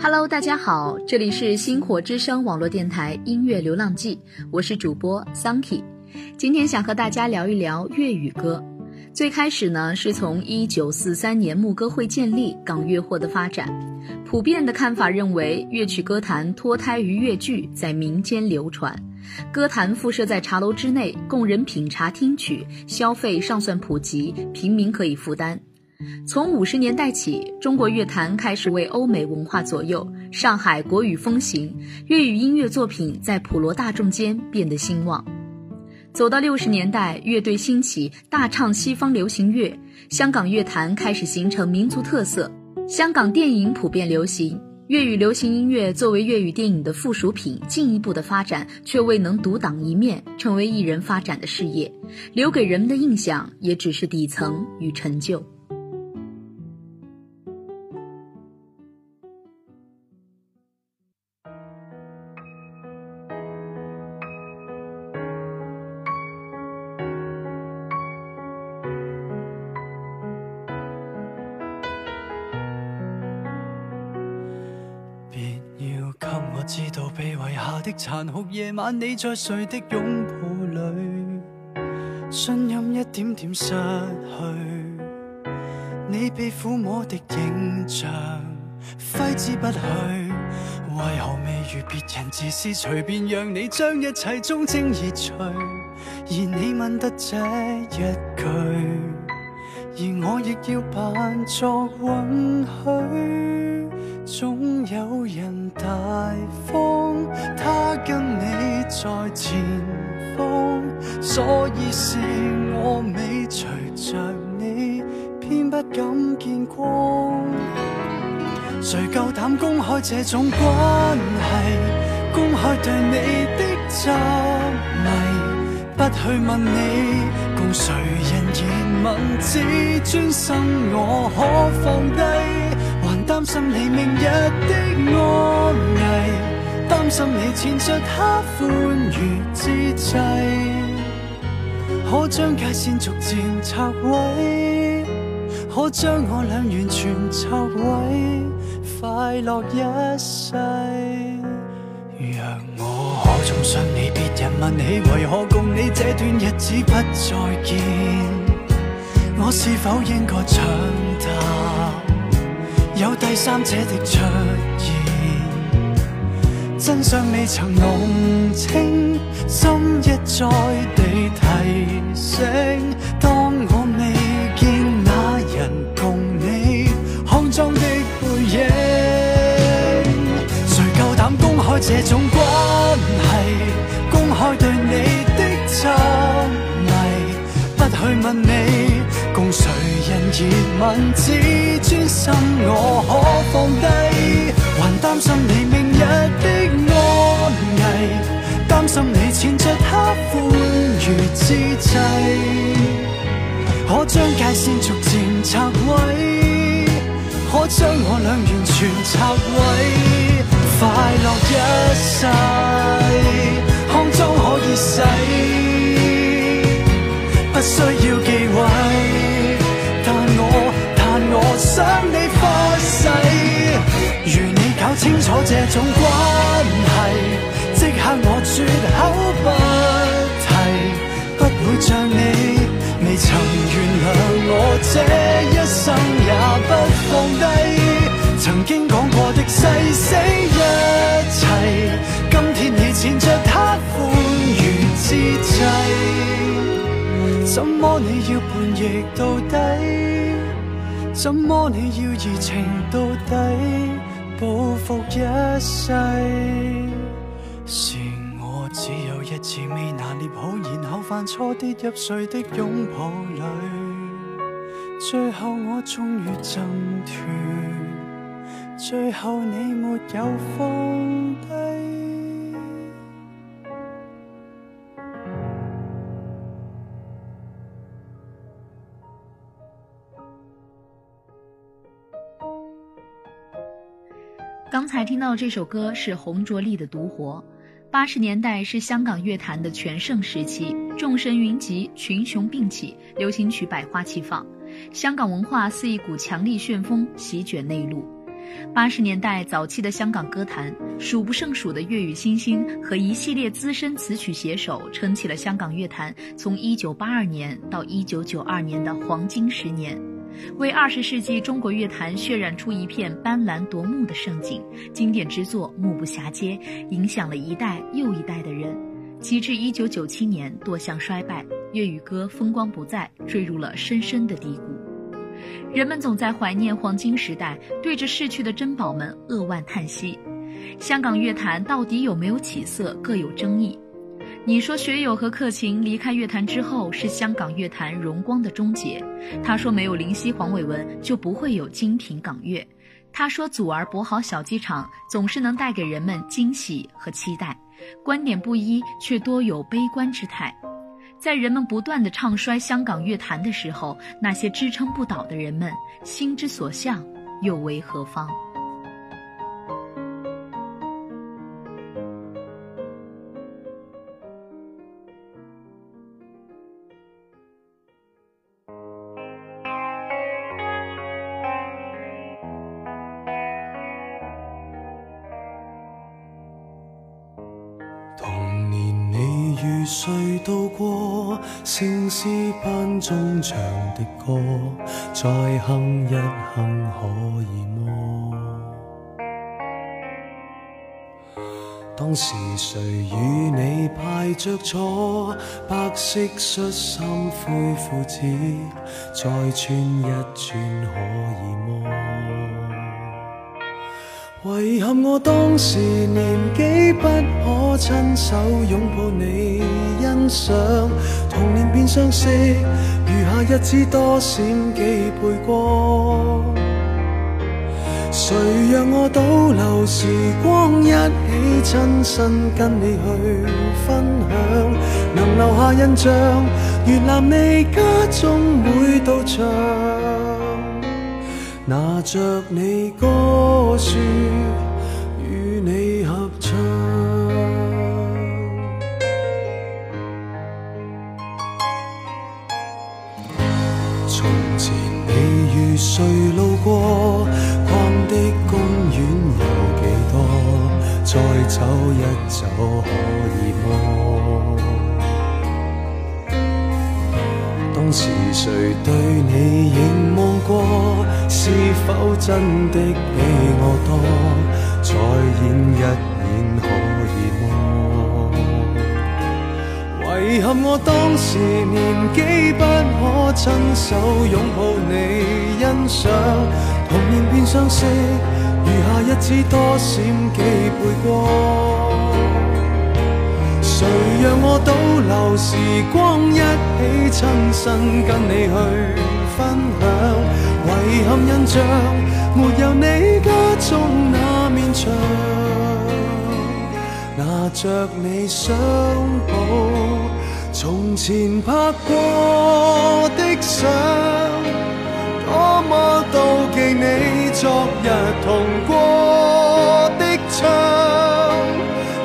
Hello，大家好，这里是星火之声网络电台音乐流浪记，我是主播 s u n k y 今天想和大家聊一聊粤语歌。最开始呢，是从1943年牧歌会建立港乐获的发展。普遍的看法认为，粤曲歌坛脱胎于粤剧，在民间流传。歌坛附设在茶楼之内，供人品茶听曲，消费尚算普及，平民可以负担。从五十年代起，中国乐坛开始为欧美文化左右，上海国语风行，粤语音乐作品在普罗大众间变得兴旺。走到六十年代，乐队兴起，大唱西方流行乐，香港乐坛开始形成民族特色。香港电影普遍流行，粤语流行音乐作为粤语电影的附属品，进一步的发展却未能独挡一面，成为艺人发展的事业，留给人们的印象也只是底层与陈旧。知道被遗下的残酷夜晚，你在谁的拥抱里？信任一点点失去，你被抚摸的影像挥之不去。为何未如别人自私，随便让你将一切忠贞移除？而你问得这一句，而我亦要扮作允许。总有人大方，他跟你在前方，所以是我未随着你，偏不敢见光。谁够胆公开这种关系，公开对你的执迷，不去问你，共谁人言吻，自尊心我可放低。担心你明日的安危，担心你牵着他欢愉之际，可将界线逐渐拆毁，可将我俩完全拆毁，快乐一世。若我可重想你，别人问你为何共你这段日子不再见，我是否应该抢答？第三者的出現，真相未曾弄清，心一再地提醒。當我未見那人，共你康莊的背影，誰夠膽公開這種關係？公開對你的痴迷，不去問你。问自尊心，我可放低？还担心你明日的安危？担心你缠着黑欢愉之际，可将界线逐渐拆毁？可将我俩完全拆毁？快乐一世，肮脏可以洗。种关系，即刻我绝口不提，不会像你，未曾原谅我，这一生也不放低。曾经讲过的誓死一切，今天你缠着他欢愉之际，怎么你要叛逆到底？怎么你要热情到底？报复一世，是我只有一次未拿捏好，然后犯错跌入谁的拥抱里？最后我终于挣脱，最后你没有放低。刚才听到这首歌是洪卓立的《独活》。八十年代是香港乐坛的全盛时期，众神云集，群雄并起，流行曲百花齐放，香港文化似一股强力旋风席卷内陆。八十年代早期的香港歌坛，数不胜数的粤语新星和一系列资深词曲写手，撑起了香港乐坛从一九八二年到一九九二年的黄金十年。为二十世纪中国乐坛渲染出一片斑斓夺目的盛景，经典之作目不暇接，影响了一代又一代的人。及至一九九七年多项衰败，粤语歌风光不再，坠入了深深的低谷。人们总在怀念黄金时代，对着逝去的珍宝们扼腕叹息。香港乐坛到底有没有起色，各有争议。你说学友和客勤离开乐坛之后是香港乐坛荣光的终结。他说没有林夕、黄伟文就不会有精品港乐。他说祖儿、博豪、小剧场总是能带给人们惊喜和期待。观点不一，却多有悲观之态。在人们不断的唱衰香港乐坛的时候，那些支撑不倒的人们心之所向又为何方？再哼一哼可以么？当时谁与你排着坐，白色恤衫、灰裤子，再穿一穿可以么？遗憾我当时年纪不可亲手拥抱你，欣赏童年变相识。余下日子多闪几倍光，谁让我倒流时光，一起亲身跟你去分享，能留下印象，原南你家中每道唱，拿着你歌说。再走一走可以么？当时谁对你凝望过？是否真的比我多？再演一演可以么？遗憾我当时年纪不可亲手拥抱你，欣赏童年变相识。余下日子多闪几倍光，谁让我倒流时光，一起亲身跟你去分享？遗憾印象，没有你家中那面墙，拿着你相簿，从前拍过的相。多么妒忌你昨日同过的窗，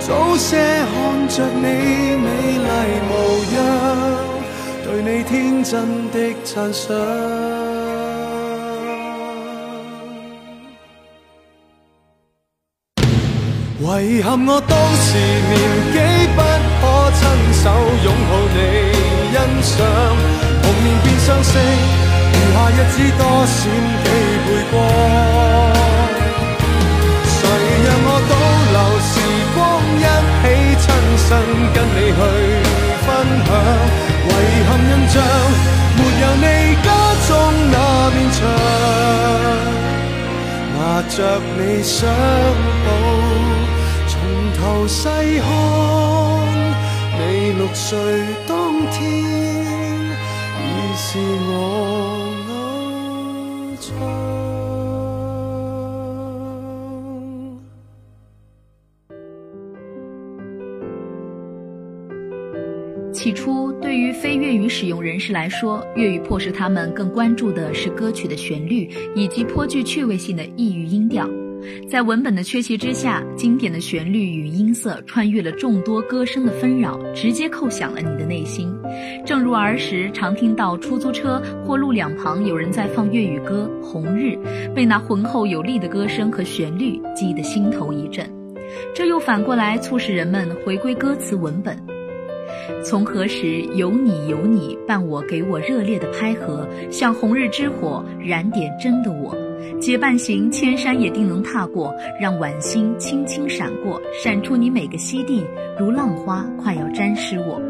早些看着你美丽模样，对你天真的赞赏。遗憾我当时年纪不可亲手拥抱你，欣赏，童年变相识。余下日子多闪几倍光，谁让我倒流时光一起亲身跟你去分享？遗憾印象，没有你家中那面墙。拿着你相簿，从头细看，你六岁当天，已是我。起初，对于非粤语使用人士来说，粤语迫使他们更关注的是歌曲的旋律以及颇具趣味性的异域音调。在文本的缺席之下，经典的旋律与音色穿越了众多歌声的纷扰，直接叩响了你的内心。正如儿时常听到出租车或路两旁有人在放粤语歌《红日》，被那浑厚有力的歌声和旋律击得心头一震。这又反过来促使人们回归歌词文本。从何时有你有你伴我，给我热烈的拍合，像红日之火燃点真的我，结伴行千山也定能踏过，让晚星轻轻闪过，闪出你每个溪地如浪花，快要沾湿我。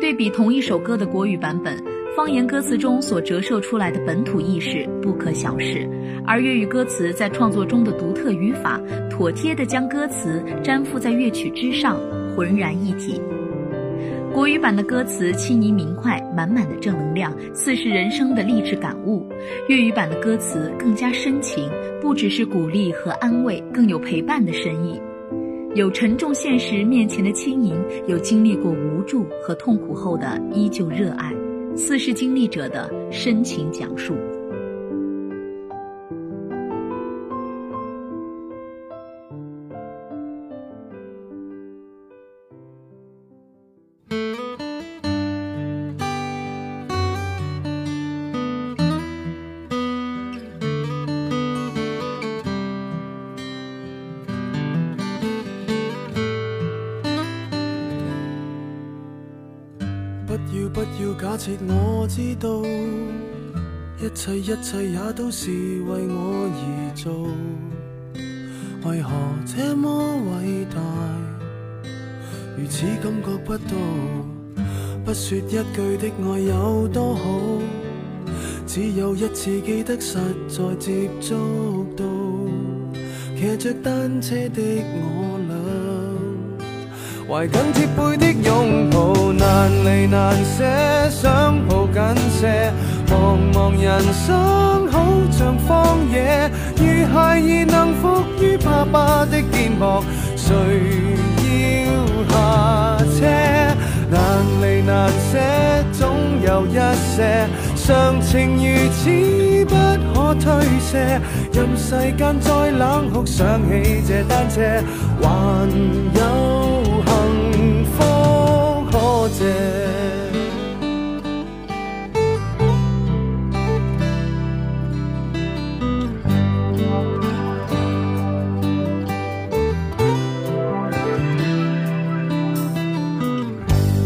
对比同一首歌的国语版本，方言歌词中所折射出来的本土意识不可小视，而粤语歌词在创作中的独特语法，妥帖地将歌词粘附在乐曲之上，浑然一体。国语版的歌词轻盈明快，满满的正能量，似是人生的励志感悟；粤语版的歌词更加深情，不只是鼓励和安慰，更有陪伴的深意。有沉重现实面前的轻盈，有经历过无助和痛苦后的依旧热爱，似是经历者的深情讲述。不要不要假设我知道一切一切也都是为我而做，为何这么伟大，如此感觉不到？不说一句的爱有多好，只有一次记得实在接触到，骑着单车的我。怀紧贴背的拥抱，难离难舍，想抱紧些。茫茫人生好像荒野，如孩儿能伏于爸爸的肩膊，谁要下车？难离难舍，总有一些，常情如此不可推卸。任世间再冷酷，想起这单车，还有。幸福可借，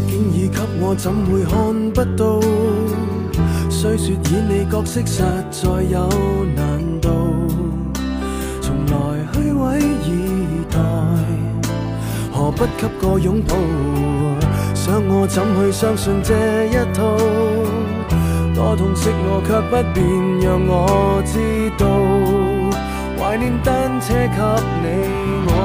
经已给我，怎会看不到？虽说演你角色实在有。难。不给个拥抱，想我怎去相信这一套？多痛惜我却不便让我知道，怀念单车给你我，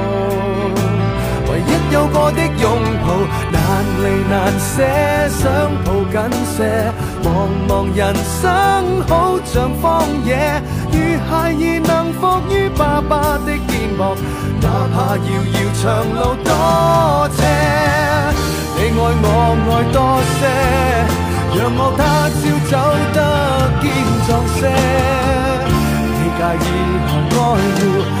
唯一有过的拥抱，难离难舍，想抱紧些。茫茫人生好像荒野，如孩儿能伏于爸爸的肩膀。哪怕遥遥长路多斜，你爱我爱多些，让我他朝走得坚壮些。你介意和爱护？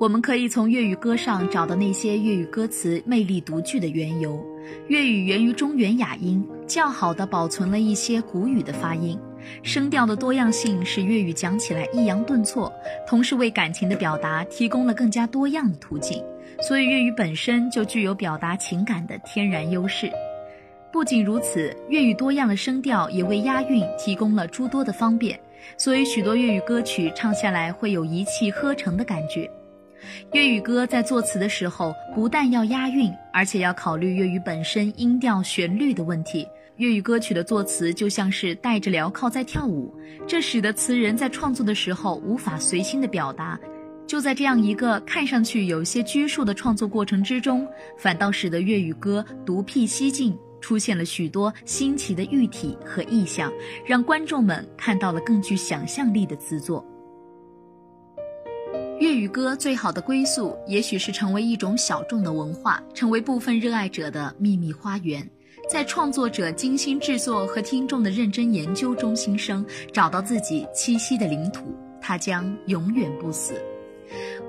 我们可以从粤语歌上找到那些粤语歌词魅力独具的缘由。粤语源于中原雅音，较好的保存了一些古语的发音，声调的多样性使粤语讲起来抑扬顿挫，同时为感情的表达提供了更加多样的途径。所以粤语本身就具有表达情感的天然优势。不仅如此，粤语多样的声调也为押韵提供了诸多的方便，所以许多粤语歌曲唱下来会有一气呵成的感觉。粤语歌在作词的时候，不但要押韵，而且要考虑粤语本身音调、旋律的问题。粤语歌曲的作词就像是戴着镣铐在跳舞，这使得词人在创作的时候无法随心的表达。就在这样一个看上去有些拘束的创作过程之中，反倒使得粤语歌独辟蹊径，出现了许多新奇的喻体和意象，让观众们看到了更具想象力的词作。粤语歌最好的归宿，也许是成为一种小众的文化，成为部分热爱者的秘密花园，在创作者精心制作和听众的认真研究中新生，找到自己栖息的领土，它将永远不死。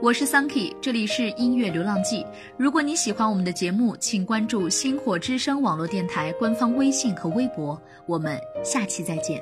我是桑 k y 这里是音乐流浪记。如果你喜欢我们的节目，请关注星火之声网络电台官方微信和微博。我们下期再见。